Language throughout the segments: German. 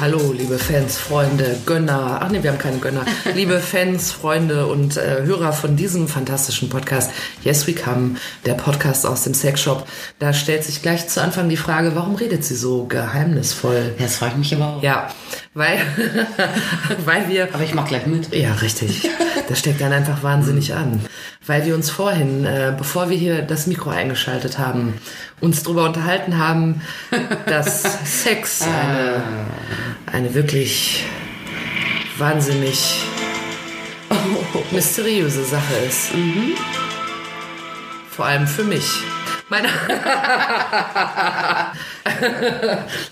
Hallo, liebe Fans, Freunde, Gönner. Ach nee, wir haben keine Gönner. liebe Fans, Freunde und äh, Hörer von diesem fantastischen Podcast Yes We Come, der Podcast aus dem Sexshop. Da stellt sich gleich zu Anfang die Frage, warum redet sie so geheimnisvoll? Ja, das frage ich mich aber auch. Ja, weil, weil wir. Aber ich mach gleich mit. Ja, richtig. Das steckt dann einfach wahnsinnig an. Weil wir uns vorhin, äh, bevor wir hier das Mikro eingeschaltet haben, uns darüber unterhalten haben, dass Sex eine, eine wirklich wahnsinnig mysteriöse Sache ist. Vor allem für mich. Meine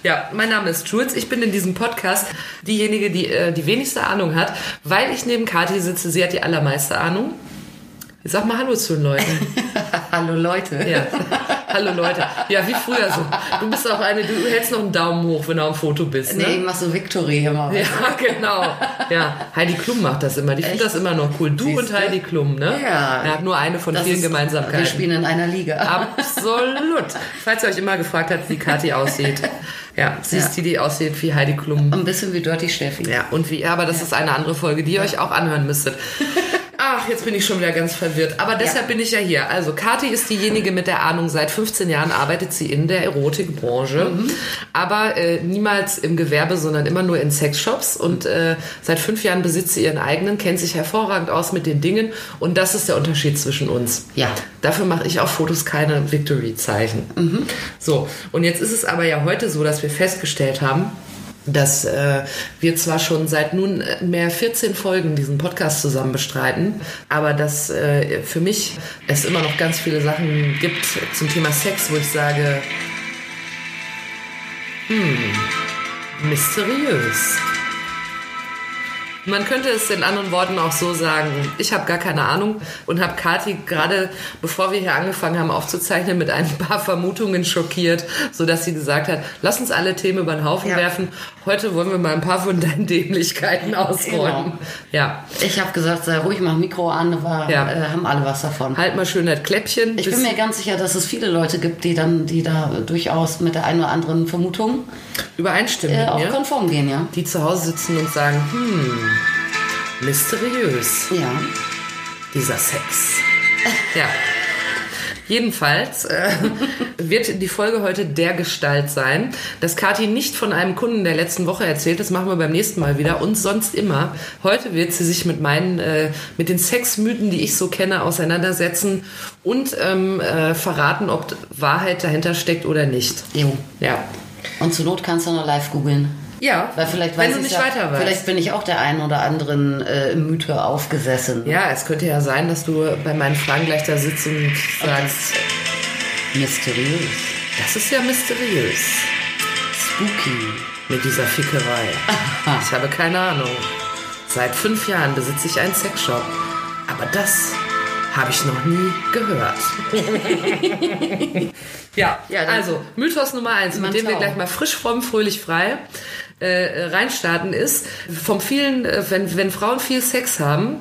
ja, mein Name ist Jules. Ich bin in diesem Podcast diejenige, die äh, die wenigste Ahnung hat, weil ich neben Kathi sitze. Sie hat die allermeiste Ahnung. Sag mal Hallo zu den Leuten. Hallo Leute. Ja. Hallo Leute. Ja, wie früher so. Du bist auch eine, du hältst noch einen Daumen hoch, wenn du am Foto bist. Ne? Nee, ich mach so Victory immer. Ja, genau. Ja, Heidi Klum macht das immer. Die findet das immer noch cool. Du Siehste? und Heidi Klum, ne? Ja. Er hat nur eine von Das vielen ist- Gemeinsamkeiten. Wir spielen in einer Liga. Absolut. Falls ihr euch immer gefragt habt, wie Kathi aussieht. Ja, sie ist Ja. die, die aussieht wie Heidi Klum. Ein bisschen wie Dirty Steffi. Ja, und wie, aber das ist eine andere Folge, die ihr euch auch anhören müsstet. Ach, jetzt bin ich schon wieder ganz verwirrt. Aber deshalb bin ich ja hier. Also, Kathi ist diejenige mit der Ahnung. Seit 15 Jahren arbeitet sie in der Erotikbranche. Aber äh, niemals im Gewerbe, sondern immer nur in Sexshops. Und äh, seit fünf Jahren besitzt sie ihren eigenen, kennt sich hervorragend aus mit den Dingen. Und das ist der Unterschied zwischen uns. Ja. Dafür mache ich auf Fotos keine Victory-Zeichen. So, und jetzt ist es aber ja heute so, dass wir festgestellt haben, dass äh, wir zwar schon seit nunmehr 14 Folgen diesen Podcast zusammen bestreiten, aber dass äh, für mich es immer noch ganz viele Sachen gibt zum Thema Sex, wo ich sage, hm, mysteriös. Man könnte es in anderen Worten auch so sagen, ich habe gar keine Ahnung und habe Kathi gerade, bevor wir hier angefangen haben aufzuzeichnen, mit ein paar Vermutungen schockiert, sodass sie gesagt hat, lass uns alle Themen über den Haufen Ja. werfen. Heute wollen wir mal ein paar von deinen Dämlichkeiten ausräumen. Genau. Ja, Ich habe gesagt, sei ruhig, mach Mikro an, aber Ja. äh, haben alle was davon. halt mal schön das Kläppchen. Ich bin mir ganz sicher, dass es viele Leute gibt, die dann, die da durchaus mit der einen oder anderen Vermutung übereinstimmen äh, auch mir. konform gehen, ja. Die zu Hause sitzen und sagen, hm, mysteriös. Ja. dieser Sex. Ja. Jedenfalls äh, wird die Folge heute der Gestalt sein, dass Kathi nicht von einem Kunden der letzten Woche erzählt, das machen wir beim nächsten Mal wieder und sonst immer. Heute wird sie sich mit meinen, äh, mit den Sexmythen, die ich so kenne, auseinandersetzen und ähm, äh, verraten, ob Wahrheit dahinter steckt oder nicht. Jo. Ja. Und zur Not kannst du noch live googeln. Ja, Weil vielleicht wenn weiß du nicht ja, weiter weißt. Vielleicht bin ich auch der einen oder anderen äh, Mythe aufgesessen. Ja, es könnte ja sein, dass du bei meinen Fragen gleich da sitzt und sagst, Mysteriös. das ist ja mysteriös. Spooky. mit dieser Fickerei. Ich habe keine Ahnung. Seit fünf Jahren besitze ich einen Sexshop. Aber das habe ich noch nie gehört. ja, Ja, also Mythos Nummer eins, mit dem wir gleich mal frisch, fromm, fröhlich, frei äh, reinstarten ist, vom vielen, äh, wenn, wenn Frauen viel Sex haben,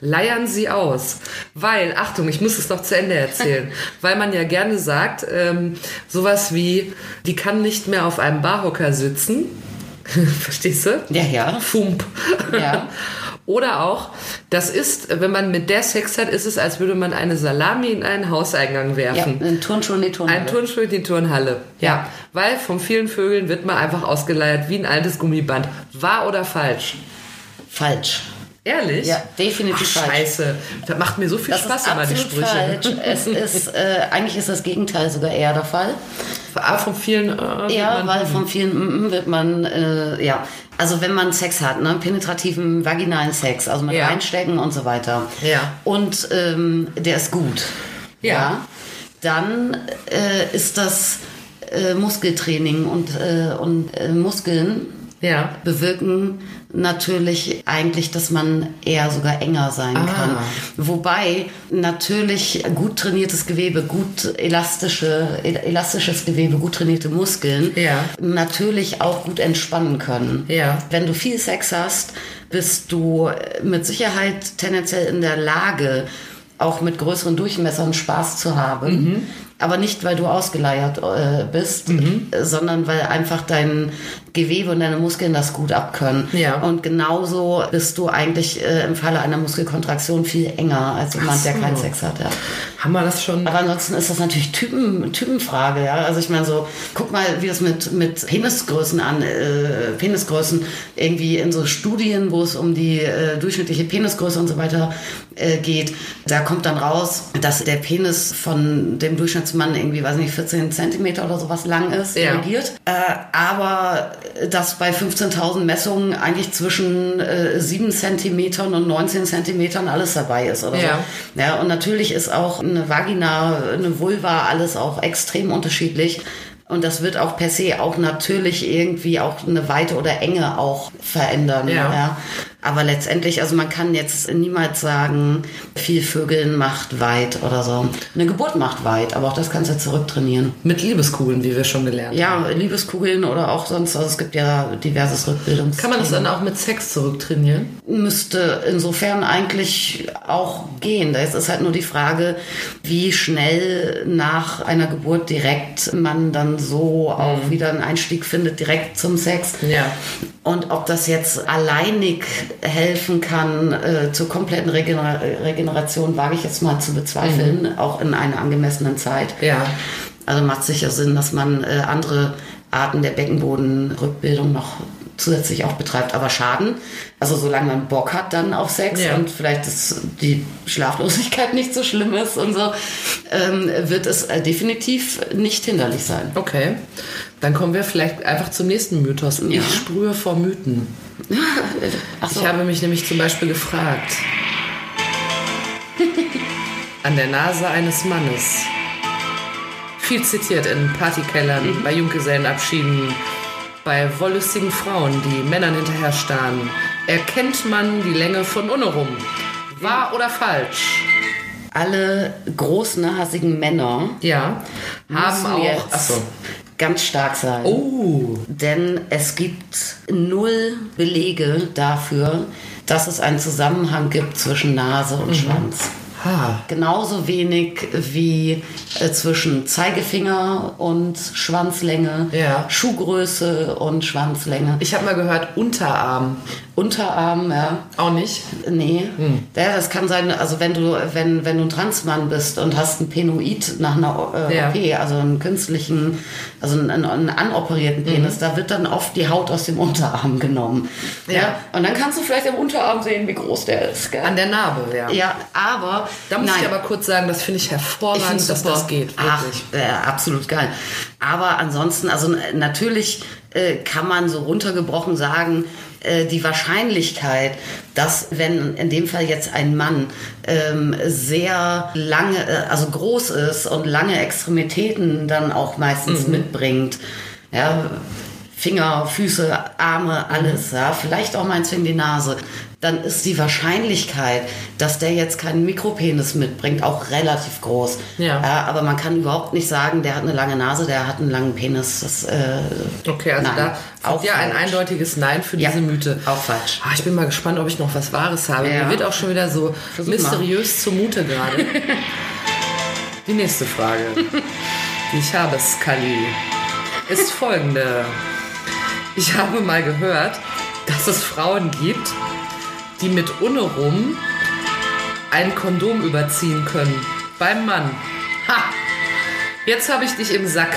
leiern sie aus. Weil, Achtung, ich muss es noch zu Ende erzählen, weil man ja gerne sagt, ähm, sowas wie, die kann nicht mehr auf einem Barhocker sitzen. Verstehst du? Ja, ja. Fump. Ja. Oder auch, das ist, wenn man mit der Sex hat, ist es, als würde man eine Salami in einen Hauseingang Ja, werfen. ein Turnschuh in die Turnhalle. Ein Turnschuh in die Turnhalle. Ja. Ja. Weil von vielen Vögeln wird man einfach ausgeleiert wie ein altes Gummiband. Wahr oder falsch? Falsch. Ehrlich? Ja, definitiv Ach, falsch. Scheiße. Das macht mir so viel Das Spaß immer, die Sprüche. falsch. Es ist, äh, eigentlich ist das Gegenteil sogar eher der Fall. Ah, von vielen. Äh, Ja, man- weil von vielen mm, mm, wird man, äh, ja, also wenn man Sex hat, ne, penetrativen vaginalen Sex, also mit Ja. Reinstecken und so weiter. Ja. Und ähm, der ist gut. Ja. Dann äh, ist das äh, Muskeltraining und, äh, und äh, Muskeln Ja. bewirken natürlich eigentlich, dass man eher sogar enger sein Ah. kann. Wobei natürlich gut trainiertes Gewebe, gut elastische, el- elastisches Gewebe, gut trainierte Muskeln Ja. natürlich auch gut entspannen können. Ja. Wenn du viel Sex hast, bist du mit Sicherheit tendenziell in der Lage, auch mit größeren Durchmessern Spaß zu haben. Mhm. Aber nicht, weil du ausgeleiert äh, bist, äh, sondern weil einfach dein Gewebe und deine Muskeln das gut abkönnen. Ja. Und genauso bist du eigentlich äh, im Falle einer Muskelkontraktion viel enger als jemand, der so. keinen Sex hat. Ja. Haben wir das schon? Aber ansonsten ist das natürlich Typen, Typenfrage, ja. Also ich meine so, guck mal, wie das mit, mit Penisgrößen an, äh, Penisgrößen irgendwie in so Studien, wo es um die äh, durchschnittliche Penisgröße und so weiter äh, geht, da kommt dann raus, dass der Penis von dem Durchschnittsmann irgendwie, weiß nicht, 14 Zentimeter oder sowas lang ist, Ja. delegiert. Äh, aber dass bei 15.000 Messungen eigentlich zwischen äh, 7 Zentimetern und 19 Zentimetern alles dabei ist oder Ja. so. Ja, und natürlich ist auch eine Vagina, eine Vulva, alles auch extrem unterschiedlich. Und das wird auch per se auch natürlich irgendwie auch eine Weite oder Enge auch verändern. Ja. Aber letztendlich, also man kann jetzt niemals sagen, viel Vögeln macht weit oder so. Eine Geburt macht weit, aber auch das kannst du zurücktrainieren. Mit Liebeskugeln, wie wir schon gelernt haben. Ja, Liebeskugeln oder auch sonst, also es gibt ja diverses Rückbildungs. Kann man das dann auch mit Sex zurücktrainieren? müsste insofern eigentlich auch gehen. Es ist halt nur die Frage, wie schnell nach einer Geburt direkt man dann so auch wieder einen Einstieg findet, direkt zum Sex. Ja. Und ob das jetzt alleinig helfen kann äh, zur kompletten Regener Regeneration, wage ich jetzt mal zu bezweifeln, auch in einer angemessenen Zeit. Ja. Also macht sicher Sinn, dass man äh, andere Arten der Beckenbodenrückbildung noch zusätzlich auch betreibt. Aber Schaden, also solange man Bock hat dann auf Sex Ja. und vielleicht ist die Schlaflosigkeit nicht so schlimm ist und so, ähm, wird es äh, definitiv nicht hinderlich sein. Okay. Dann kommen wir vielleicht einfach zum nächsten Mythos. Ja. Ich sprühe vor Mythen. So. Ich habe mich nämlich zum Beispiel gefragt. An der Nase eines Mannes. Viel zitiert in Partykellern, Mhm. bei Junggesellenabschieden, bei wollüstigen Frauen, die Männern hinterher starren. Erkennt man die Länge von Unerum? Wahr oder falsch? Alle großnasigen Männer Ja. Haben auch. jetzt Achso. ganz stark sein. Oh. Denn es gibt null Belege dafür, dass es einen Zusammenhang gibt zwischen Nase Mhm. und Schwanz. Ha. Genauso wenig wie äh, zwischen Zeigefinger und Schwanzlänge, Ja. Schuhgröße und Schwanzlänge. Ich habe mal gehört, Unterarm. Unterarm, ja. Auch nicht? Nee, ja, das kann sein, also wenn du, wenn, wenn du ein Transmann bist und hast ein Penoid nach einer äh, Ja. OP, also einen künstlichen, also einen, einen, einen anoperierten Penis, da wird dann oft die Haut aus dem Unterarm genommen. Ja. Ja. Und dann kannst du vielleicht im Unterarm sehen, wie groß der ist. Gell? An der Narbe, ja. ja, aber Da muss nein. ich aber kurz sagen, das finde ich Ich hervorragend, find's dass das geht. Ach, Wirklich. äh, absolut geil. Aber ansonsten, also natürlich äh, kann man so runtergebrochen sagen, äh, die Wahrscheinlichkeit, dass wenn in dem Fall jetzt ein Mann ähm, sehr lange, äh, also groß ist und lange Extremitäten dann auch meistens mitbringt, ja, Finger, Füße, Arme, alles, ja, vielleicht auch meinetwegen die Nase, dann ist die Wahrscheinlichkeit, dass der jetzt keinen Mikropenis mitbringt, auch relativ groß. Ja. aber man kann überhaupt nicht sagen, der hat eine lange Nase, der hat einen langen Penis. Das, äh, Okay, also Nein, da auch ja ein eindeutiges Nein für Ja, diese Mythe. auch falsch. Ah, ich bin mal gespannt, ob ich noch was Wahres habe. Ja. Mir wird auch schon wieder so Versuch mysteriös zumute gerade. Die nächste Frage, die ich habe, Scully, ist folgende. Ich habe mal gehört, dass es Frauen gibt, die mit Unerum ein Kondom überziehen können. Beim Mann. Ha! Jetzt habe ich dich im Sack.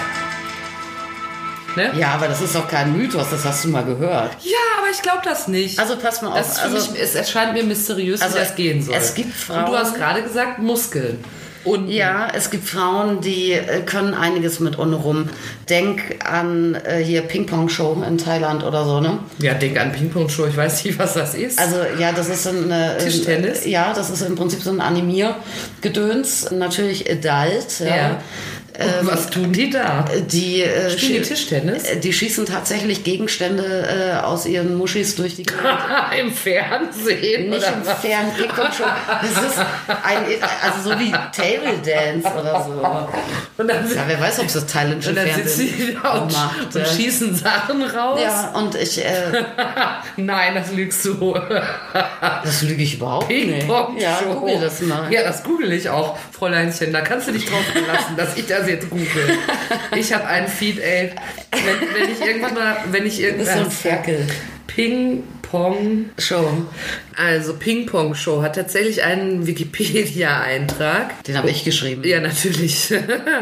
Ne? ja, aber das ist doch kein Mythos, das hast du mal gehört. Ja, aber ich glaube das nicht. Also pass mal das auf. für Also, mich, es erscheint mir mysteriös, Also wie das gehen soll. es gibt Und du Frauen- hast gerade gesagt Muskeln. Und ja, es gibt Frauen, die äh, können einiges mit Unrum. Denk an äh, hier Ping-Pong-Show in Thailand oder so, ne? ja, denk an Ping-Pong-Show, ich weiß nicht, was das ist. Also ja, das ist eine Tischtennis? Äh, ja, das ist im Prinzip so ein Animier-Gedöns, natürlich adult. Ja. Ja. Und was tun die da? Die, äh, Spielen die Tischtennis? äh, die schießen tatsächlich Gegenstände äh, aus ihren Muschis durch die Gegend. Im Fernsehen? Nicht im was? Fernsehen, komm schon. Das ist ein, also so wie Table Dance oder so. Und dann, Ja, wer weiß, ob es das thailändische und dann Fernsehen sitzen die da und, macht. und schießen Sachen raus. Ja, und ich, äh, Nein, das lügst du. das lüge ich überhaupt nicht. Ja, google das mal. Ja, das google ich auch, Fräuleinchen. Da kannst du dich drauf verlassen, dass ich das jetzt google. Ich habe einen Feed, ey. Wenn, wenn ich irgendwann mal, wenn ich Das ist so ein. Ferkel. Ping-Pong... Show. Also Ping-Pong-Show hat tatsächlich einen Wikipedia-Eintrag. Den habe ich geschrieben. Ja, natürlich.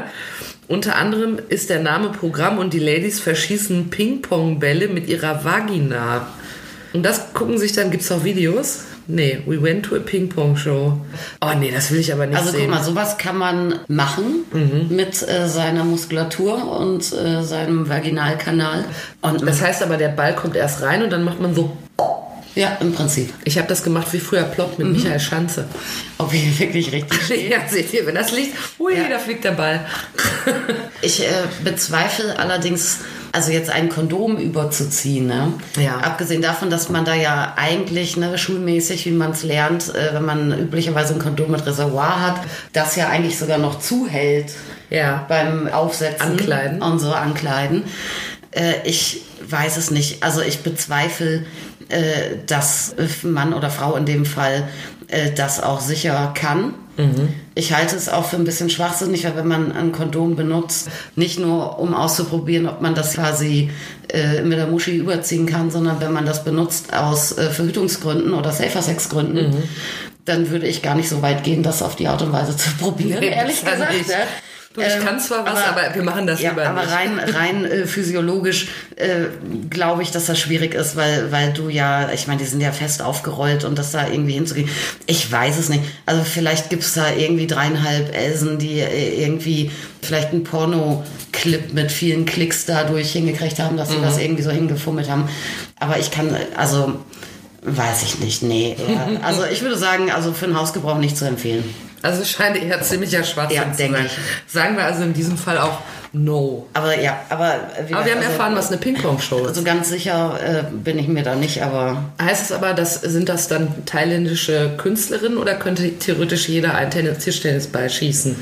Unter anderem ist der Name Programm und die Ladies verschießen Ping-Pong-Bälle mit ihrer Vagina. Und das gucken sich dann, gibt's auch Videos? Nee, we went to a Ping-Pong-Show. Oh nee, das will ich aber nicht Also sehen. guck mal, sowas kann man machen Mhm. mit äh, seiner Muskulatur und äh, seinem Vaginalkanal. Und das heißt aber, der Ball kommt erst rein und dann macht man so. ja, im Prinzip. Ich habe das gemacht wie früher Plop Mhm. mit Michael Schanze. Ob ich wirklich richtig ja, seht ihr, wenn das liegt, hui, Ja. da fliegt der Ball. Ich äh, bezweifle allerdings, also jetzt ein Kondom überzuziehen. Ne? Ja. Abgesehen davon, dass man da ja eigentlich ne, schulmäßig, wie man es lernt, äh, wenn man üblicherweise ein Kondom mit Reservoir hat, das ja eigentlich sogar noch zuhält Ja. beim Aufsetzen Ankleiden. und so ankleiden. Äh, ich weiß es nicht. Also ich bezweifle, äh, dass Mann oder Frau in dem Fall äh, das auch sicher kann. Ich halte es auch für ein bisschen schwachsinnig, weil wenn man ein Kondom benutzt, nicht nur um auszuprobieren, ob man das quasi äh, mit der Muschi überziehen kann, sondern wenn man das benutzt aus äh, Verhütungsgründen oder Safer-Sex-Gründen, dann würde ich gar nicht so weit gehen, das auf die Art und Weise zu probieren, Nee, ehrlich gesagt. ja. Du, ich Ähm, kann zwar was, aber, wir machen das ja, lieber aber nicht. rein, rein äh, physiologisch äh, glaube ich, dass das schwierig ist, weil, weil du ja, ich meine, die sind ja fest aufgerollt und das da irgendwie hinzugehen. Ich weiß es nicht. Also vielleicht gibt es da irgendwie dreieinhalb Elsen, die äh, irgendwie vielleicht einen Porno-Clip mit vielen Klicks dadurch hingekriegt haben, dass sie das irgendwie so hingefummelt haben. Aber ich kann, also weiß ich nicht, nee. Also ich würde sagen, also für den Hausgebrauch nicht zu empfehlen. Also es scheint eher ziemlicher Schwachsinn Ja, zu sein. ich. Sagen wir also in diesem Fall auch No. Aber ja, aber, wie Aber wir haben gesagt, erfahren, was eine Ping-Pong-Show ist. Also ganz sicher äh, bin ich mir da nicht, aber Heißt es aber, dass, sind das dann thailändische Künstlerinnen oder könnte theoretisch jeder einen Tennis Tischtennisball schießen?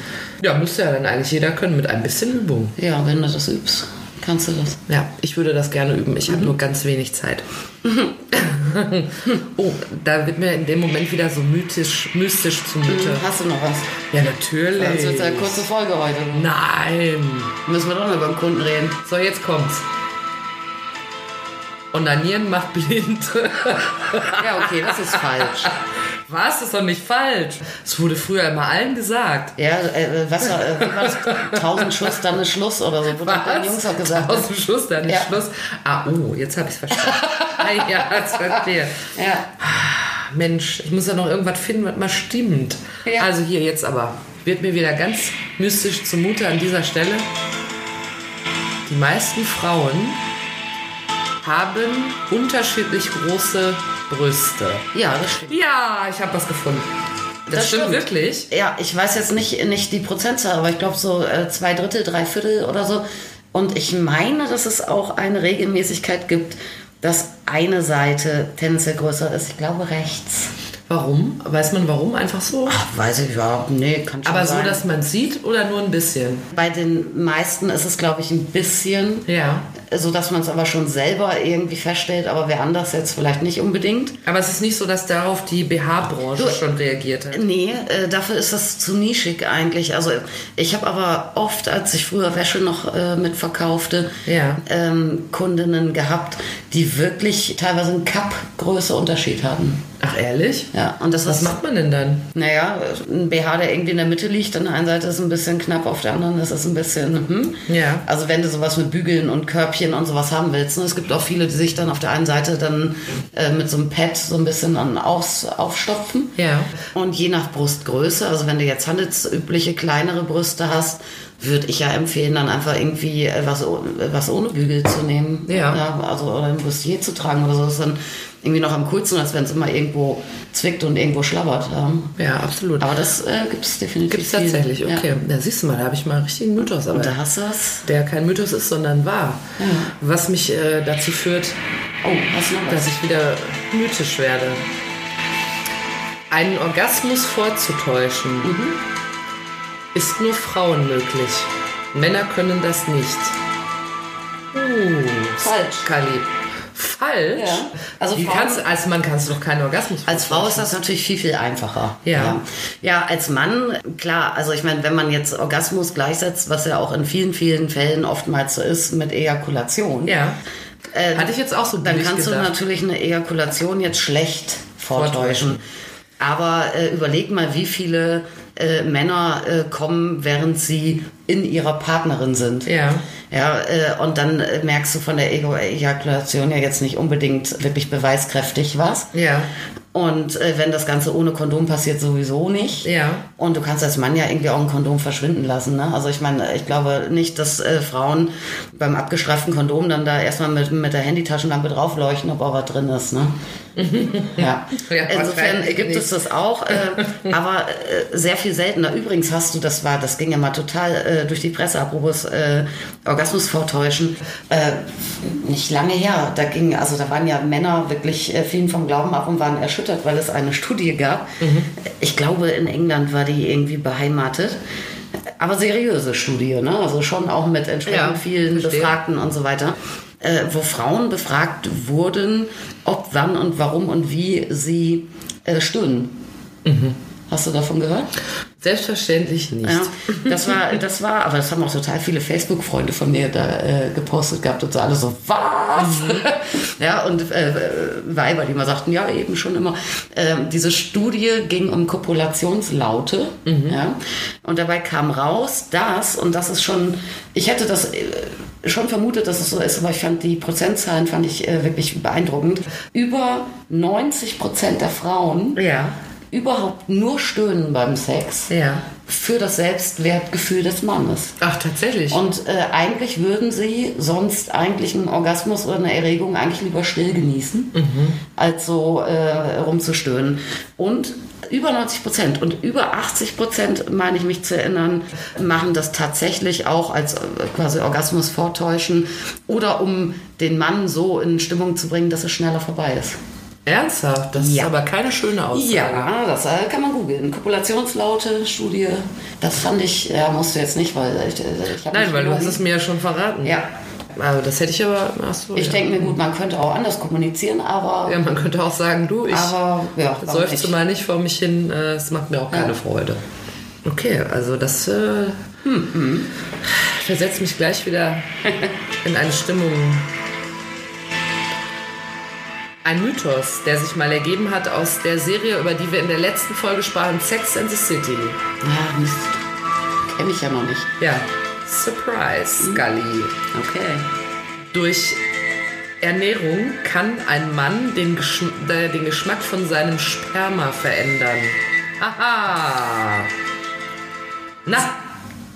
Ja, müsste ja dann eigentlich jeder können mit ein bisschen Übung. ja, wenn du das übst, kannst du das. Ja, ich würde das gerne üben. Ich Mhm. habe nur ganz wenig Zeit. Oh, da wird mir in dem Moment wieder so mythisch, mystisch zumute. Hast du noch was? Ja, natürlich. Das wird eine kurze Folge heute. Nein. Müssen wir doch noch beim Kunden reden. So, jetzt kommt's. Onanieren macht blind. Ja, okay, das ist falsch. Was? Das ist doch nicht falsch. Es wurde früher immer allen gesagt. Ja, äh, was war, äh, wie war das? Tausend Schuss, dann ist Schluss oder so. Wurde den Jungs auch gesagt. Aus dem Schluss, dann ist Ja. Schluss. Ah, oh, jetzt habe ich es verstanden. ah, ja, jetzt verstehe. Ja. Mensch, ich muss ja noch irgendwas finden, was mal stimmt. Ja. Also hier jetzt aber. Wird mir wieder ganz mystisch zumute an dieser Stelle. Die meisten Frauen haben unterschiedlich große Brüste. ja, das stimmt. Ja, ich habe was gefunden. Das, Das stimmt, stimmt. wirklich. Ja, ich weiß jetzt nicht, nicht die Prozentzahl, aber ich glaube so äh, zwei Drittel, drei Viertel oder so. Und ich meine, dass es auch eine Regelmäßigkeit gibt, dass eine Seite tendenziell größer ist. Ich glaube rechts. Warum? Weiß man warum? Einfach so? Ach, weiß ich überhaupt. Nee, kann schon Aber so, sein. dass man sieht oder nur ein bisschen? Bei den meisten ist es, glaube ich, ein bisschen, Ja. So dass man es aber schon selber irgendwie feststellt, aber wer anders jetzt vielleicht nicht unbedingt. Aber es ist nicht so, dass darauf die BH-Branche schon reagiert hat. Nee, äh, dafür ist das zu nischig eigentlich. Also ich habe aber oft, als ich früher Wäsche noch äh, mitverkaufte, Ja. ähm, Kundinnen gehabt, die wirklich teilweise einen Cup-Größe Unterschied hatten. Ach, ehrlich? Ja, und das Was ist, macht man denn dann? naja, ein BH, der irgendwie in der Mitte liegt, an der einen Seite ist es ein bisschen knapp, auf der anderen ist es ein bisschen, hm. Ja. Also wenn du sowas mit Bügeln und Körbchen und sowas haben willst, ne? es gibt auch viele, die sich dann auf der einen Seite dann äh, mit so einem Pad so ein bisschen an aus, aufstopfen. Ja. Und je nach Brustgröße, also wenn du jetzt handelsübliche kleinere Brüste hast, würde ich ja empfehlen, dann einfach irgendwie äh, was, was ohne Bügel zu nehmen. Ja. also oder ein Bustier zu tragen oder so. Das ist dann irgendwie noch am coolsten, als wenn es immer irgendwo zwickt und irgendwo schlabbert. Ja. Ja, absolut. Aber das äh, gibt es definitiv. Gibt es tatsächlich, okay. Da siehst du mal, da habe ich mal einen richtigen Mythos. Ja. Aber Und da hast du was. der kein Mythos ist, sondern wahr. Was mich äh, dazu führt, Oh, dass ich wieder mythisch werde. Einen Orgasmus vorzutäuschen ist nur Frauen möglich. Männer können das nicht. Uh, Falsch. Kali. Falsch? Ja. Also Wie Frauen- kannst, als Mann kannst du doch keinen Orgasmus Als Frau ist das natürlich viel, viel einfacher. Ja. ja. Ja, als Mann, klar, also ich meine, wenn man jetzt Orgasmus gleichsetzt, was ja auch in vielen, vielen Fällen oftmals so ist mit Ejakulation, Ja. Äh, Hatte ich jetzt auch so dann kannst du gedacht. natürlich eine Ejakulation jetzt schlecht vortäuschen. Vortäuschen. Aber äh, überleg mal, wie viele äh, Männer äh, kommen, während sie in ihrer Partnerin sind. Ja. Ja, äh, und dann äh, merkst du von der Ego Ejakulation ja jetzt nicht unbedingt wirklich beweiskräftig was. Ja. Und äh, wenn das Ganze ohne Kondom passiert, sowieso nicht. Ja. Und du kannst als Mann ja irgendwie auch ein Kondom verschwinden lassen. Ne? Also ich meine, ich glaube nicht, dass äh, Frauen beim abgestreiften Kondom dann da erstmal mit, mit der Handytaschenlampe draufleuchten, ob auch was drin ist. Ne? Ja. Ja, Insofern gibt es das auch, äh, aber äh, sehr viel seltener. Übrigens hast du, das war, das ging ja mal total äh, durch die Presse, apropos äh, Orgasmus vortäuschen, äh, nicht lange her. Da ging, also da waren ja Männer wirklich äh, vielen vom Glauben ab und waren erschüttert, weil es eine Studie gab. Ich glaube, in England war die irgendwie beheimatet. Aber seriöse Studie, ne? Also schon auch mit entsprechend Ja, vielen verstehe. Befragten und so weiter, äh, wo Frauen befragt wurden, ob, wann und warum und wie sie äh, stöhnen. Hast du davon gehört? Selbstverständlich nicht. Ja, das war, das war, aber das haben auch total viele Facebook-Freunde von mir da äh, gepostet gehabt und so alle so, was? ja, und äh, Weiber, die mal sagten, ja, eben schon immer. Ähm, diese Studie ging um Kopulationslaute, ja, und dabei kam raus, dass, und das ist schon, ich hätte das äh, schon vermutet, dass es so ist, aber ich fand die Prozentzahlen fand ich äh, wirklich beeindruckend. Über 90 Prozent der Frauen Ja. Überhaupt nur stöhnen beim Sex Ja. für das Selbstwertgefühl des Mannes. Ach, tatsächlich. Und äh, eigentlich würden sie sonst eigentlich einen Orgasmus oder eine Erregung eigentlich lieber still genießen, als so äh, rumzustöhnen. Und über 90 Prozent und über 80 Prozent, meine ich mich zu erinnern, machen das tatsächlich auch als äh, quasi Orgasmus vortäuschen oder um den Mann so in Stimmung zu bringen, dass es schneller vorbei ist. Ernsthaft? Das Ja. ist aber keine schöne Aussage. Ja, das äh, kann man googeln. Kopulationslaute, Studie. Das fand ich, ja, musst du jetzt nicht, weil ich, ich hab Nein, weil du hast es mir ja schon verraten. Ja, Also das hätte ich aber. Ach so, ich ja. denke mir, gut, man könnte auch anders kommunizieren, aber, Ja, man könnte auch sagen, du, ich aber ja, seufze mal nicht vor mich hin, äh, es macht mir auch keine Ja. Freude. Okay, also das äh, Hm, versetzt mich gleich wieder in eine Stimmung. Ein Mythos, der sich mal ergeben hat aus der Serie, über die wir in der letzten Folge sprachen, Sex and the City. Ja, Mist. Kenne ich ja noch nicht. Ja, Surprise, Scully. Okay. Durch Ernährung kann ein Mann den, Geschm äh, den Geschmack von seinem Sperma verändern. Aha. Na,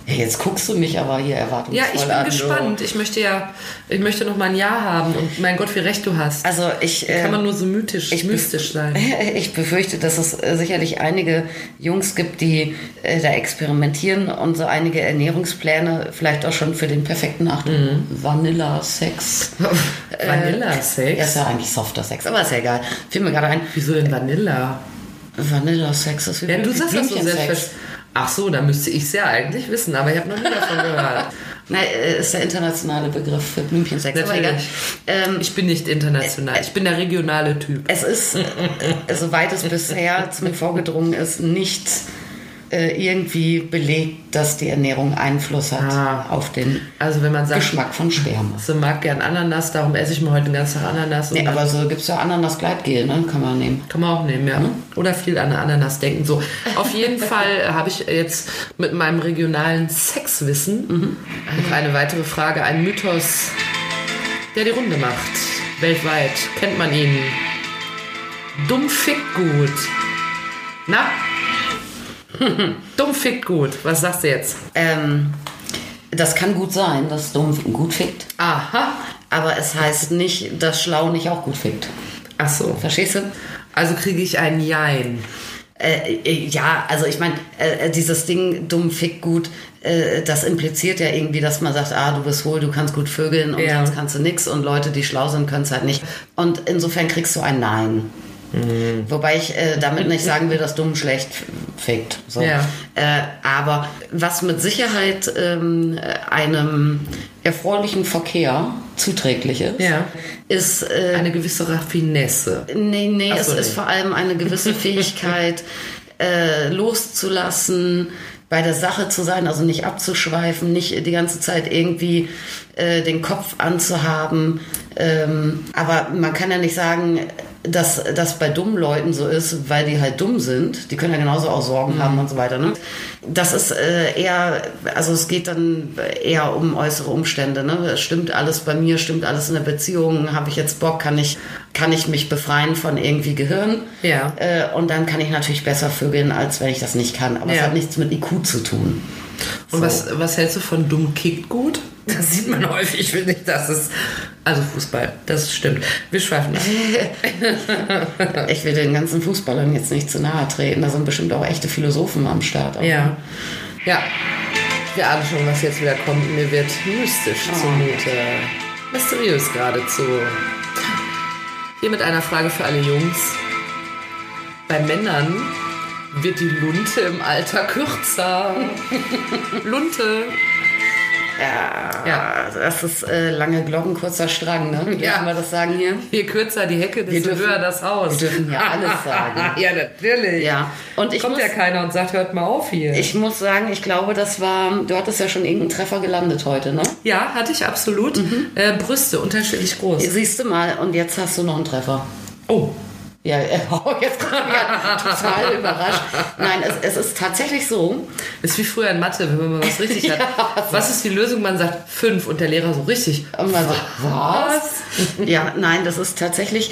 Ja, jetzt guckst du mich aber hier erwartungsvoll ja, ich bin an, gespannt. Ich möchte ja, ich möchte noch mal ein Ja haben und mein Gott, wie recht du hast. Also ich, Kann man äh, nur so mythisch, ich mystisch sein. Ich befürchte, dass es äh, sicherlich einige Jungs gibt, die äh, da experimentieren und so einige Ernährungspläne vielleicht auch schon für den perfekten Achtung. Vanilla-Sex. Vanilla-Sex? Ja, ist ja eigentlich softer Sex, aber ist ja egal. Fiel mir gerade ein. Wieso denn Vanilla? Vanilla-Sex ist wie Ja, du sagst das so selbstverständlich. Ach so, da müsste ich es ja eigentlich wissen, aber ich habe noch nie davon gehört. Nein, äh, ist der internationale Begriff für Blümchensex. Natürlich. Ähm, Ich bin nicht international, ich bin der regionale Typ. es ist, äh, soweit es bisher zu mir vorgedrungen ist, nicht äh, irgendwie belegt, dass die Ernährung Einfluss hat Ah. auf den Also wenn man sagt, Geschmack von Sperma. sie mag gern Ananas, darum esse ich mir heute den ganzen Tag Ananas. Nee, aber so gibt es ja Ananas-Gleitgel, ne? Kann man nehmen. Kann man auch nehmen, ja. Oder viel an Ananas denken. So, auf jeden Fall habe ich jetzt mit meinem regionalen Sexwissen noch eine weitere Frage. Ein Mythos, der die Runde macht. Weltweit kennt man ihn. Dumm fickt gut. Na? Dumm fickt gut. Was sagst du jetzt? Ähm, Das kann gut sein, dass dumm gut fickt. Aha. Aber es heißt nicht, dass schlau nicht auch gut fickt. Ach so. Verstehst du? Also kriege ich ein Jein. Äh, äh, ja, also ich meine, äh, dieses Ding dumm fick gut, äh, das impliziert ja irgendwie, dass man sagt, ah, du bist wohl, du kannst gut vögeln und Ja. sonst kannst du nix und Leute, die schlau sind, können es halt nicht. Und insofern kriegst du ein Nein. Wobei ich äh, damit nicht sagen will, dass dumm schlecht fickt. So. Ja. Äh, aber was mit Sicherheit ähm, einem erfreulichen Verkehr zuträglich ist, Ja. ist äh, Eine gewisse Raffinesse. Nee, nee, Ach es so, ist nee. vor allem eine gewisse Fähigkeit, äh, loszulassen, bei der Sache zu sein, also nicht abzuschweifen, nicht die ganze Zeit irgendwie äh, den Kopf anzuhaben. Ähm, aber man kann ja nicht sagen, dass das bei dummen Leuten so ist, weil die halt dumm sind. Die können ja genauso auch Sorgen haben und so weiter. Ne? Das ist äh, eher, also es geht dann eher um äußere Umstände. Ne? Stimmt alles bei mir, stimmt alles in der Beziehung, habe ich jetzt Bock, kann ich, kann ich mich befreien von irgendwie Gehirn. Ja. Äh, und dann kann ich natürlich besser vögeln, als wenn ich das nicht kann. Aber es Ja. hat nichts mit IQ zu tun. Und was, was hältst du von dumm kickt gut? Das sieht man häufig, finde ich. Das ist. Also Fußball, das stimmt. Wir schweifen ab. Ich will den ganzen Fußballern jetzt nicht zu nahe treten. Da sind bestimmt auch echte Philosophen am Start. Ja. Ja. Wir ahnen schon, was jetzt wieder kommt. Mir wird mystisch zumute. Mysteriös geradezu. Hier mit einer Frage für alle Jungs. Bei Männern wird die Lunte im Alter kürzer. Lunte. Ja, Ja. das ist äh, lange Glocken, kurzer Strang, ne? Dürfen Ja. wir das sagen hier? Je kürzer die Hecke, desto dürfen- höher das Haus. wir dürfen hier alles sagen. ja, natürlich. Ja. Und ich Kommt muss, ja keiner und sagt, hört mal auf hier. ich muss sagen, ich glaube, das war, du hattest ja schon irgendeinen Treffer gelandet heute, ne? ja, hatte ich absolut. Mhm. Äh, Brüste unterschiedlich groß. Siehst du mal, und jetzt hast du noch einen Treffer. Oh, Ja, äh, jetzt bin ich ja total überrascht. Nein, es, es ist tatsächlich so. ist wie früher in Mathe, wenn man mal was richtig hat. Was ist die Lösung? Man sagt fünf und der Lehrer so richtig. Und man sagt, was? Ja, nein, das ist tatsächlich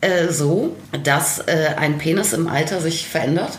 äh, so, dass äh, ein Penis im Alter sich verändert.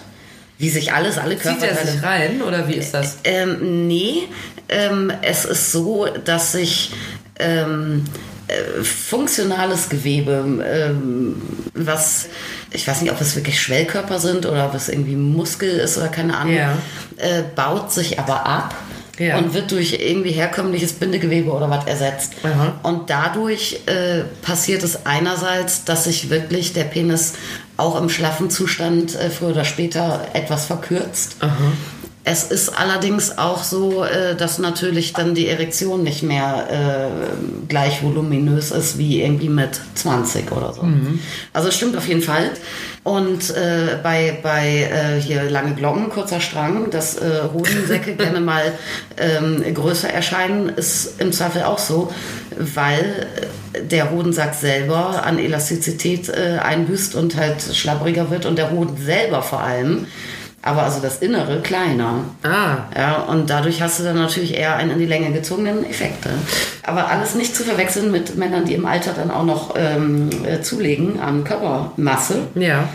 Wie sich alles, alle Zieht er Körperteile. sich rein oder wie ist das? Ähm, nee, ähm, es ist so, dass sich ähm, äh, funktionales Gewebe, ähm, was, ich weiß nicht, ob es wirklich Schwellkörper sind oder ob es irgendwie Muskel ist oder keine Ahnung, Ja. äh, baut sich aber ab. Ja. Und wird durch irgendwie herkömmliches Bindegewebe oder was ersetzt. Aha. Und dadurch äh, passiert es einerseits, dass sich wirklich der Penis auch im schlaffen Zustand äh, früher oder später etwas verkürzt. Es ist allerdings auch so, äh, dass natürlich dann die Erektion nicht mehr äh, gleich voluminös ist wie irgendwie mit 20 oder so. Also es stimmt auf jeden Fall. Und äh, bei, bei äh, hier lange Glocken, kurzer Strang, dass äh, Hodensäcke gerne mal ähm, größer erscheinen, ist im Zweifel auch so, weil der Hodensack selber an Elastizität äh, einbüßt und halt schlabbriger wird und der Hoden selber vor allem aber also das Innere kleiner. Ah, Ja, und dadurch hast du dann natürlich eher einen in die Länge gezogenen Effekte. Aber alles nicht zu verwechseln mit Männern, die im Alter dann auch noch ähm, äh, zulegen an Körpermasse. ja.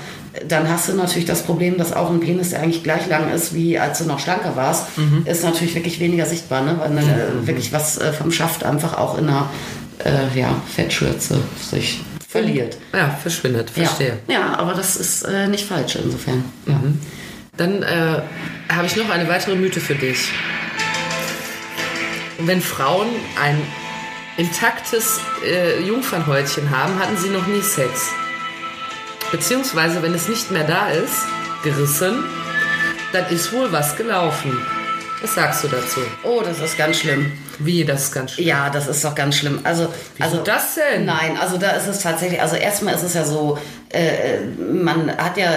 Dann hast du natürlich das Problem, dass auch ein Penis, der eigentlich gleich lang ist, wie als du noch schlanker warst, ist natürlich wirklich weniger sichtbar, ne? weil dann äh, wirklich was äh, vom Schaft einfach auch in einer äh, ja, Fettschürze sich verliert. Ja, verschwindet, verstehe. Ja, ja, aber das ist äh, nicht falsch insofern. Ja. Dann äh, habe ich noch eine weitere Mythe für dich. Wenn Frauen ein intaktes äh, Jungfernhäutchen haben, hatten sie noch nie Sex. Beziehungsweise, wenn es nicht mehr da ist, gerissen, dann ist wohl was gelaufen. Was sagst du dazu? Oh, das ist ganz schlimm. Wie, das ist ganz schön. Ja, das ist doch ganz schlimm. Also, also das denn? Nein, also da ist es tatsächlich, also erstmal ist es ja so, äh, man hat ja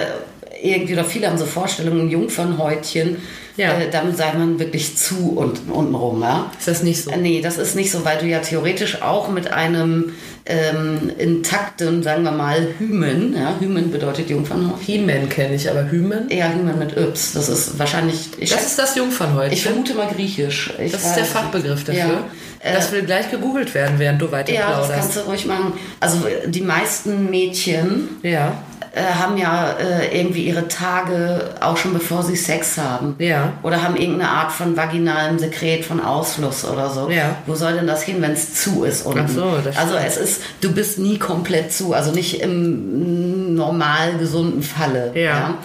irgendwie, oder viele haben so Vorstellungen, Jungfernhäutchen, Ja. äh, damit sei man wirklich zu und untenrum, ja. Ist das nicht so? Äh, Nee, das ist nicht so, weil du ja theoretisch auch mit einem ähm, intakten, sagen wir mal, Hymen, ja, Hymen bedeutet Jungfernhäutchen. He-Man kenne ich, aber Hymen? Eher Hymen mit Yps. Das ist wahrscheinlich, ich, Das ist das Jungfernhäutchen. ich vermute mal griechisch. Ich das ist der Fachbegriff dafür. Ja. Äh, das will gleich gegoogelt werden, während du weiter Ja, das kannst du ruhig machen. Also die meisten Mädchen Ja. Äh, haben ja äh, irgendwie ihre Tage auch schon bevor sie Sex haben. Ja. Oder haben irgendeine Art von vaginalem Sekret, von Ausfluss oder so. Ja. Wo soll denn das hin, wenn es zu ist unten? Ach so, das also es ist, du bist nie komplett zu, also nicht im normal gesunden Falle. Ja.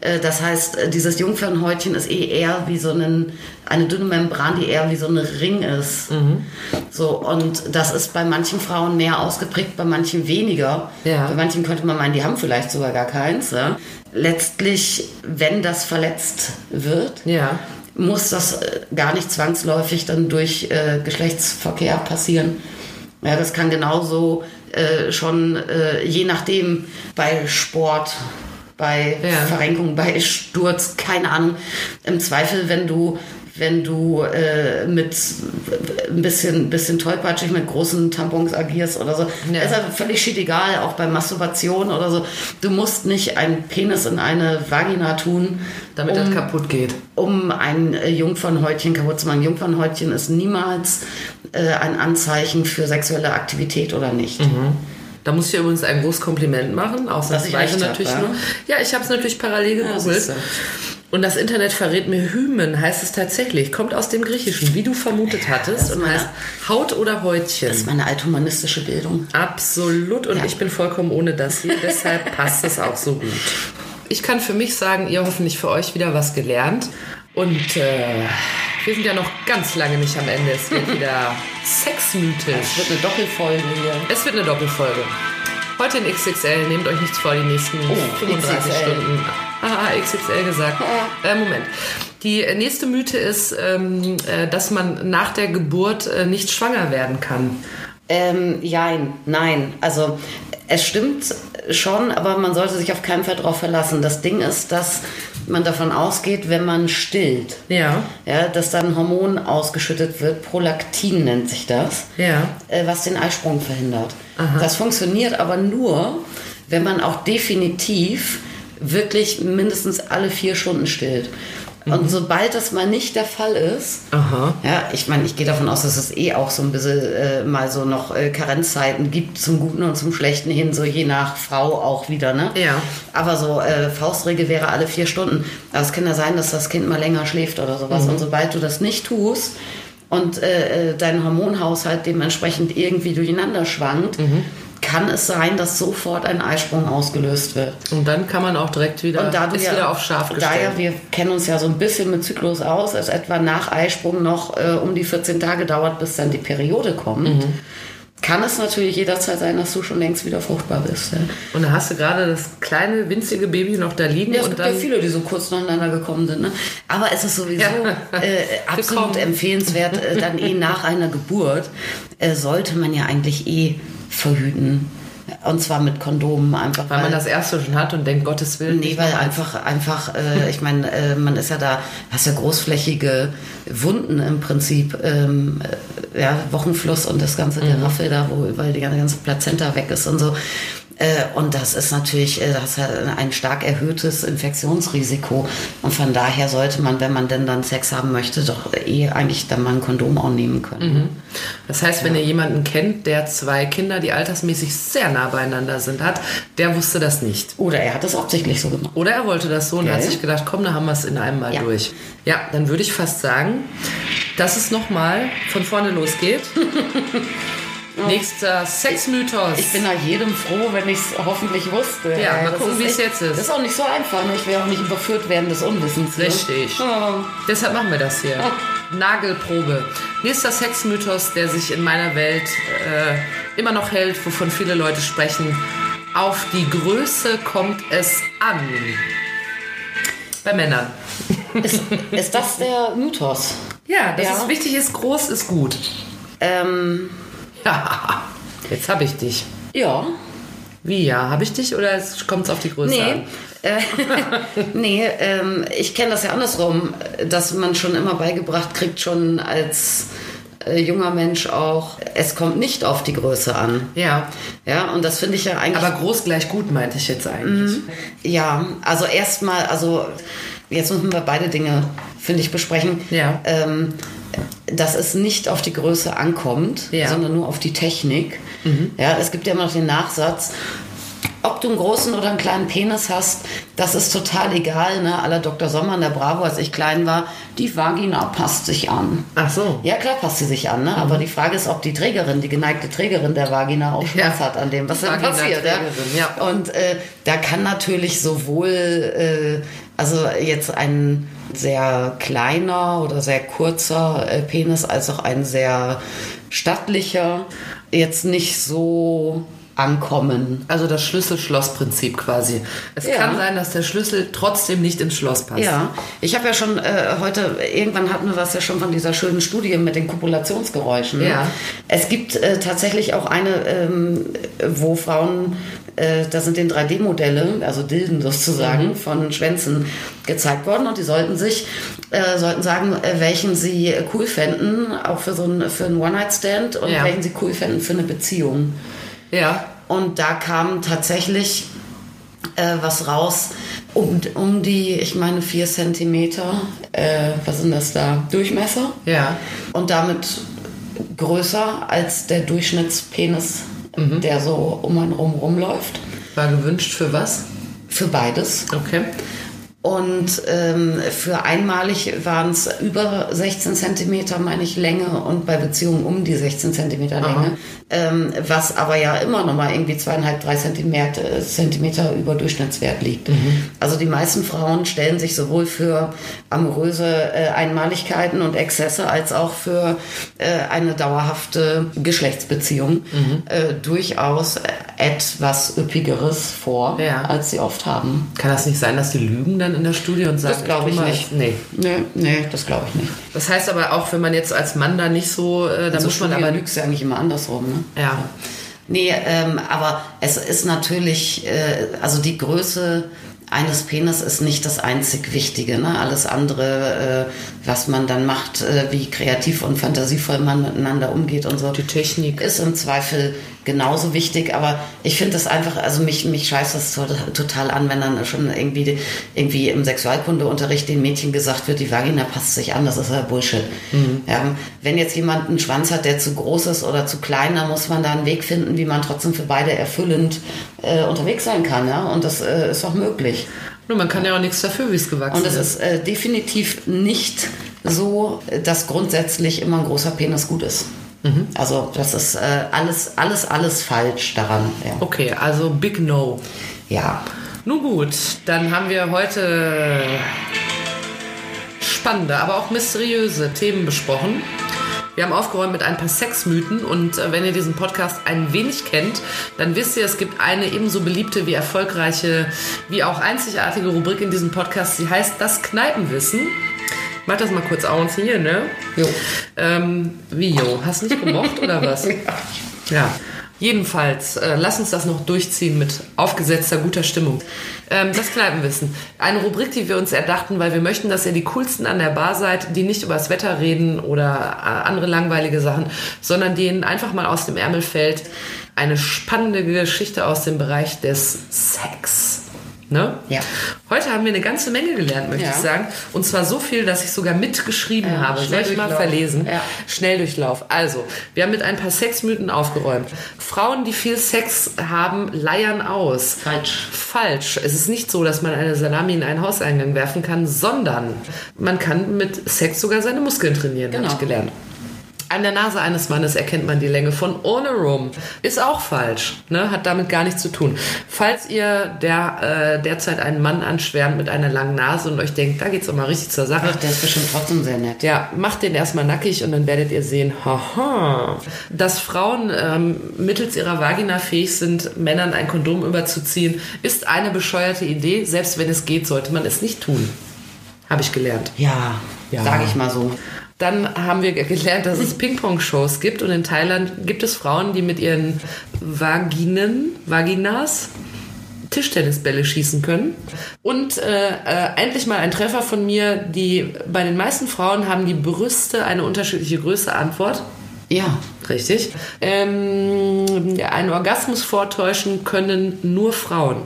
Äh, Das heißt, äh, dieses Jungfernhäutchen ist eh eher wie so einen, eine dünne Membran, die eher wie so ein Ring ist. Mhm. So, und das ist bei manchen Frauen mehr ausgeprägt, bei manchen weniger. Ja. Bei manchen könnte man meinen, die haben vielleicht sogar gar keins. Ja. Letztlich, wenn das verletzt wird, Ja. muss das äh, gar nicht zwangsläufig dann durch äh, Geschlechtsverkehr passieren. Ja, das kann genauso äh, schon, äh, je nachdem, bei Sport, bei Ja. Verrenkung, bei Sturz, keine Ahnung. Im Zweifel, wenn du wenn du äh, mit ein bisschen, bisschen tollpatschig mit großen Tampons agierst oder so, Ja. ist ja völlig shit egal, auch bei Masturbation oder so. Du musst nicht einen Penis in eine Vagina tun, Damit um, das kaputt geht. um ein äh, Jungfernhäutchen kaputt zu machen. Jungfernhäutchen ist niemals äh, ein Anzeichen für sexuelle Aktivität oder nicht. Da muss ich übrigens ein großes Kompliment machen, ich ausnahmsweise recht hab, natürlich ja? nur. Ja, ich habe es natürlich parallel gegoogelt. siehste. Und das Internet verrät mir Hymen, heißt es tatsächlich. Kommt aus dem Griechischen, wie du vermutet hattest. ist Und meine- heißt Haut oder Häutchen. Das ist meine althumanistische Bildung. Absolut. Und Ja. ich bin vollkommen ohne das hier. Deshalb passt es auch so gut. Ich kann für mich sagen, ihr hoffentlich für euch wieder was gelernt. Und äh, wir sind ja noch ganz lange nicht am Ende. Es wird wieder sexmythisch. Es wird eine Doppelfolge hier. Es wird eine Doppelfolge. Heute in XXL, nehmt euch nichts vor, die nächsten Oh, 35 XXL. Stunden. Ah, XXL gesagt. Äh, Moment. Die nächste Mythe ist, ähm, äh, dass man nach der Geburt äh, nicht schwanger werden kann. Ähm, jein, nein. Also es stimmt schon, aber man sollte sich auf keinen Fall darauf verlassen. Das Ding ist, dass man davon ausgeht, wenn man stillt, Ja. ja, dass dann ein Hormon ausgeschüttet wird, Prolaktin nennt sich das, Ja. äh, was den Eisprung verhindert. Aha. Das funktioniert aber nur, wenn man auch definitiv wirklich mindestens alle vier Stunden stillt. Und sobald das mal nicht der Fall ist, Aha. ja, ich meine, ich gehe davon aus, dass es eh auch so ein bisschen äh, mal so noch äh, Karenzzeiten gibt zum Guten und zum Schlechten hin, so je nach Frau auch wieder, ne? Ja. Aber so äh, Faustregel wäre alle vier Stunden. Aber es kann ja sein, dass das Kind mal länger schläft oder sowas. Und sobald du das nicht tust und äh, äh, dein Hormonhaushalt dementsprechend irgendwie durcheinander schwankt, kann es sein, dass sofort ein Eisprung ausgelöst wird. Und dann kann man auch direkt wieder, Und da ist ja, wieder auf scharf da gestellt. ja, wir kennen uns ja so ein bisschen mit Zyklus aus, es etwa nach Eisprung noch äh, um die 14 Tage dauert, bis dann die Periode kommt, Mhm. kann es natürlich jederzeit sein, dass du schon längst wieder fruchtbar bist. Ja. Und da hast du gerade das kleine, winzige Baby noch da liegen Ja, es und gibt ja dann. viele, die so kurz nacheinander gekommen sind. Ne? Aber es ist sowieso Ja. äh, absolut empfehlenswert, äh, dann eh nach einer Geburt äh, sollte man ja eigentlich eh verhüten. Und zwar mit Kondomen einfach. weil man das erste schon hat und denkt, Gottes Willen. Nee, weil einfach, einfach, äh, ich meine, äh, man ist ja da, hast ja großflächige Wunden im Prinzip, ähm, äh, ja, Wochenfluss und das ganze Geraffel da, wo überall die ganze Plazenta weg ist und so. Äh, und das ist natürlich, äh, das hat ein stark erhöhtes Infektionsrisiko. Und von daher sollte man, wenn man denn dann Sex haben möchte, doch eh eigentlich dann mal ein Kondom auch nehmen können. Das heißt, wenn ihr jemanden kennt, der zwei Kinder, die altersmäßig sehr nah beieinander sind, hat, der wusste das nicht. Oder er hat es absichtlich so gemacht. Oder er wollte das so und Ja, hat ja. sich gedacht, komm, da haben wir es in einem Mal Ja. durch. Ja, dann würde ich fast sagen, dass es nochmal von vorne losgeht. Nächster Sexmythos. Ich bin nach jedem froh, wenn ich es hoffentlich wusste. Ja, mal das gucken, wie es jetzt ist. Das ist auch nicht so einfach. Ne? Ich will auch nicht überführt werden des Unwissens. ne? Richtig. Ja. Deshalb machen wir das hier. Nagelprobe. Nächster Sexmythos, der sich in meiner Welt äh, immer noch hält, wovon viele Leute sprechen. Auf die Größe kommt es an. Bei Männern. Ist, ist das der Mythos? Ja, dass Ja. es wichtig ist, groß ist gut. Ähm, Ja, jetzt habe ich dich. ja. Wie ja? Habe ich dich oder kommt es auf die Größe Nee. an? Äh, nee, ähm, ich kenne das ja andersrum, dass man schon immer beigebracht kriegt, schon als äh, junger Mensch auch, es kommt nicht auf die Größe an. Ja. Ja, und das finde ich ja eigentlich. Aber groß gleich gut meinte ich jetzt eigentlich. Ja, also erstmal, also jetzt müssen wir beide Dinge, finde ich, besprechen. Ja. Ähm, dass es nicht auf die Größe ankommt, Ja. Mhm. sondern nur auf die Technik. Ja, es gibt ja immer noch den Nachsatz, ob du einen großen oder einen kleinen Penis hast, das ist total egal. Ne? Aller Dr. Sommer in der Bravo, als ich klein war, die Vagina passt sich an. Ach so. Ja, klar passt sie sich an, ne? aber die Frage ist, ob die Trägerin, die geneigte Trägerin der Vagina auch Spaß Ja. hat an dem, was dann passiert. Ja? Ja. Und äh, da kann natürlich sowohl, äh, also jetzt ein sehr kleiner oder sehr kurzer äh, Penis als auch ein sehr stattlicher. Jetzt nicht so ankommen. Also das Schlüssel-Schloss-Prinzip quasi. Es Ja. kann sein, dass der Schlüssel trotzdem nicht ins Schloss passt. Ja, ich habe ja schon äh, heute, irgendwann hatten wir was ja schon von dieser schönen Studie mit den Kopulationsgeräuschen. Ja. Es gibt äh, tatsächlich auch eine, ähm, wo Frauen, äh, da sind den 3D-Modelle, also Dilden sozusagen, von Schwänzen gezeigt worden und die sollten sich, äh, sollten sagen, äh, welchen sie cool fänden, auch für so ein, für einen One-Night-Stand und Ja. welchen sie cool fänden für eine Beziehung. Ja. Und da kam tatsächlich äh, was raus um, um die, ich meine, vier Zentimeter, äh, was sind das da, Durchmesser. Ja. Und damit größer als der Durchschnittspenis, der so um einen rum rumläuft. War gewünscht für was? Für beides. Okay. Und ähm, für einmalig waren es über 16 Zentimeter, meine ich, Länge und bei Beziehungen um die 16 Zentimeter Länge. Ähm, was aber ja immer noch mal irgendwie zweieinhalb, drei Zentimeter, Zentimeter über Durchschnittswert liegt. Also die meisten Frauen stellen sich sowohl für amoröse äh, Einmaligkeiten und Exzesse als auch für äh, eine dauerhafte Geschlechtsbeziehung äh, durchaus etwas Üppigeres vor, Ja. als sie oft haben. Kann das nicht sein, dass die lügen dann in der Studie und sagen, Das glaube ich mal- nicht. Nee. Nee, nee, das glaube ich nicht. Das heißt aber auch, wenn man jetzt als Mann da nicht so, äh, da Also muss man aber lügst ja eigentlich immer andersrum, ne? Ja. Nee, ähm, aber es ist natürlich, äh, also die Größe eines Penis ist nicht das einzig Wichtige. Ne? Alles andere, äh, was man dann macht, äh, wie kreativ und fantasievoll man miteinander umgeht und so, Die Technik. ist im Zweifel genauso wichtig. Aber ich finde das einfach, also mich, mich scheißt das to- total an, wenn dann schon irgendwie, irgendwie im Sexualkundeunterricht den Mädchen gesagt wird, die Vagina passt sich an. Das ist ja Bullshit. Ja, wenn jetzt jemand einen Schwanz hat, der zu groß ist oder zu klein, dann muss man da einen Weg finden, wie man trotzdem für beide erfüllend äh, unterwegs sein kann. Ja? Und das äh, ist auch möglich. Nur man kann ja auch nichts dafür, wie es gewachsen Und es ist. ist äh, definitiv nicht so, dass grundsätzlich immer ein großer Penis gut ist. Also das ist äh, alles, alles, alles falsch daran. Ja. Okay, also Big No. ja. Nun gut, dann haben wir heute spannende, aber auch mysteriöse Themen besprochen. Wir haben aufgeräumt mit ein paar Sexmythen und äh, wenn ihr diesen Podcast ein wenig kennt, dann wisst ihr, es gibt eine ebenso beliebte wie erfolgreiche, wie auch einzigartige Rubrik in diesem Podcast. Sie heißt das Kneipenwissen. Mach das mal kurz aus hier, ne? Jo. Ähm, wie, jo? Hast nicht gemocht oder was? Ja. Jedenfalls, äh, lass uns das noch durchziehen mit aufgesetzter guter Stimmung. Ähm, das Kneipenwissen. Eine Rubrik, die wir uns erdachten, weil wir möchten, dass ihr die coolsten an der Bar seid, die nicht übers Wetter reden oder äh, andere langweilige Sachen, sondern denen einfach mal aus dem Ärmel fällt eine spannende Geschichte aus dem Bereich des Sex. Ne? Ja. Heute haben wir eine ganze Menge gelernt, möchte Ja. ich sagen. Und zwar so viel, dass ich sogar mitgeschrieben Ja, habe. Soll ich mal verlesen? Ja. Schnelldurchlauf. Also, wir haben mit ein paar Sexmythen aufgeräumt. Frauen, die viel Sex haben, leiern aus. Falsch. Falsch. Es ist nicht so, dass man eine Salami in einen Hauseingang werfen kann, sondern man kann mit Sex sogar seine Muskeln trainieren, habe Genau. ich gelernt. An der Nase eines Mannes erkennt man die Länge von ohne Rum. Ist auch falsch. Ne? Hat damit gar nichts zu tun. Falls ihr der, äh, derzeit einen Mann anschwärmt mit einer langen Nase und euch denkt, da geht's doch mal richtig zur Sache. Ach, der ist bestimmt trotzdem sehr nett. Ja, macht den erstmal nackig und dann werdet ihr sehen, haha, dass Frauen ähm, mittels ihrer Vagina fähig sind, Männern ein Kondom überzuziehen, ist eine bescheuerte Idee. Selbst wenn es geht, sollte man es nicht tun. Habe ich gelernt. Ja, Ja. sage ich mal so. Dann haben wir gelernt, dass es Ping-Pong-Shows gibt und in Thailand gibt es Frauen, die mit ihren Vaginen, Vaginas Tischtennisbälle schießen können. Und äh, äh, endlich mal ein Treffer von mir, die bei den meisten Frauen haben die Brüste eine unterschiedliche Größe. Antwort. Ja. Richtig. Ähm, einen Orgasmus vortäuschen können nur Frauen.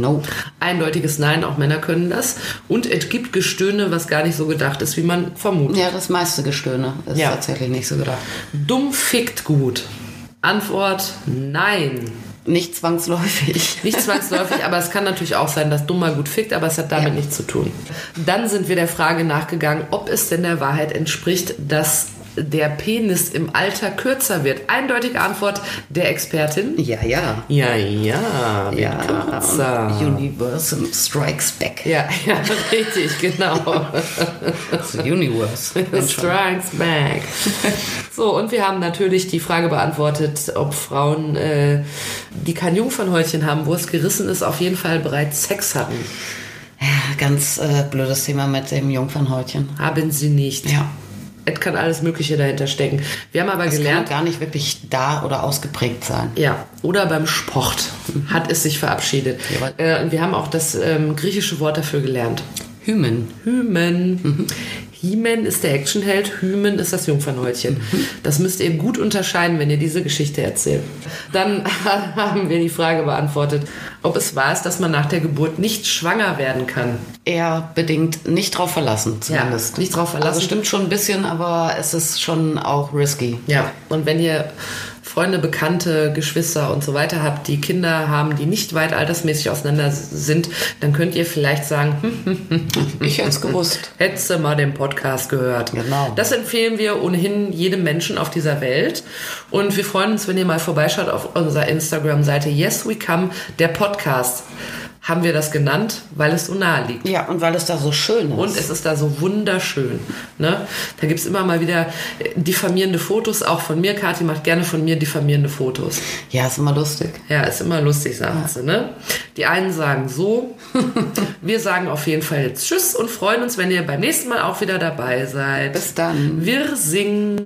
Nope. Eindeutiges Nein, auch Männer können das. Und es gibt Gestöhne, was gar nicht so gedacht ist, wie man vermutet. Ja, das meiste Gestöhne ist Ja. tatsächlich nicht so gedacht. Dumm fickt gut. Antwort nein. Nicht zwangsläufig. Nicht zwangsläufig, aber es kann natürlich auch sein, dass Dummer gut fickt, aber es hat damit Ja. nichts zu tun. Dann sind wir der Frage nachgegangen, ob es denn der Wahrheit entspricht, dass der Penis im Alter kürzer wird. Eindeutige Antwort der Expertin. Ja, ja. Ja, ja, Ja, kürzer. Universal Strikes Back. Ja, ja, richtig, genau. Das Universe. Strikes back. So, und wir haben natürlich die Frage beantwortet, ob Frauen, äh, die kein Jungfernhäutchen haben, wo es gerissen ist, auf jeden Fall bereits Sex hatten. Ja, ganz äh, blödes Thema mit dem Jungfernhäutchen. Haben sie nicht. Ja. Es kann alles Mögliche dahinter stecken. Wir haben aber Das kann gelernt, gar nicht wirklich da oder ausgeprägt sein. ja, oder beim Sport hat es sich verabschiedet. Jawohl. Äh, und wir haben auch das ähm, griechische Wort dafür gelernt. Hymen. Hymen. Hymen ist der Actionheld, Hymen ist das Jungfernhäutchen. Das müsst ihr gut unterscheiden, wenn ihr diese Geschichte erzählt. Dann haben wir die Frage beantwortet, ob es wahr ist, dass man nach der Geburt nicht schwanger werden kann. Eher bedingt nicht drauf verlassen, zumindest. nicht drauf verlassen. Also stimmt schon ein bisschen, aber es ist schon auch risky. Ja, und wenn ihr Freunde, Bekannte, Geschwister und so weiter habt, die Kinder haben, die nicht weit altersmäßig auseinander sind, dann könnt ihr vielleicht sagen, hm, Ich hätte es gewusst. Hättest du mal den Podcast gehört. Genau. Das empfehlen wir ohnehin jedem Menschen auf dieser Welt. Und wir freuen uns, wenn ihr mal vorbeischaut auf unserer Instagram-Seite Yes We Come, der Podcast. Haben wir das genannt, weil es so nahe liegt. Ja, und weil es da so schön ist. Und es ist da so wunderschön. Ne? Da gibt's immer mal wieder äh, diffamierende Fotos, auch von mir. Kathi macht gerne von mir diffamierende Fotos. ja, ist immer lustig. Ja, ist immer lustig, sagt sie. Ne? Die einen sagen so. wir sagen auf jeden Fall jetzt Tschüss und freuen uns, wenn ihr beim nächsten Mal auch wieder dabei seid. Bis dann. Wir singen.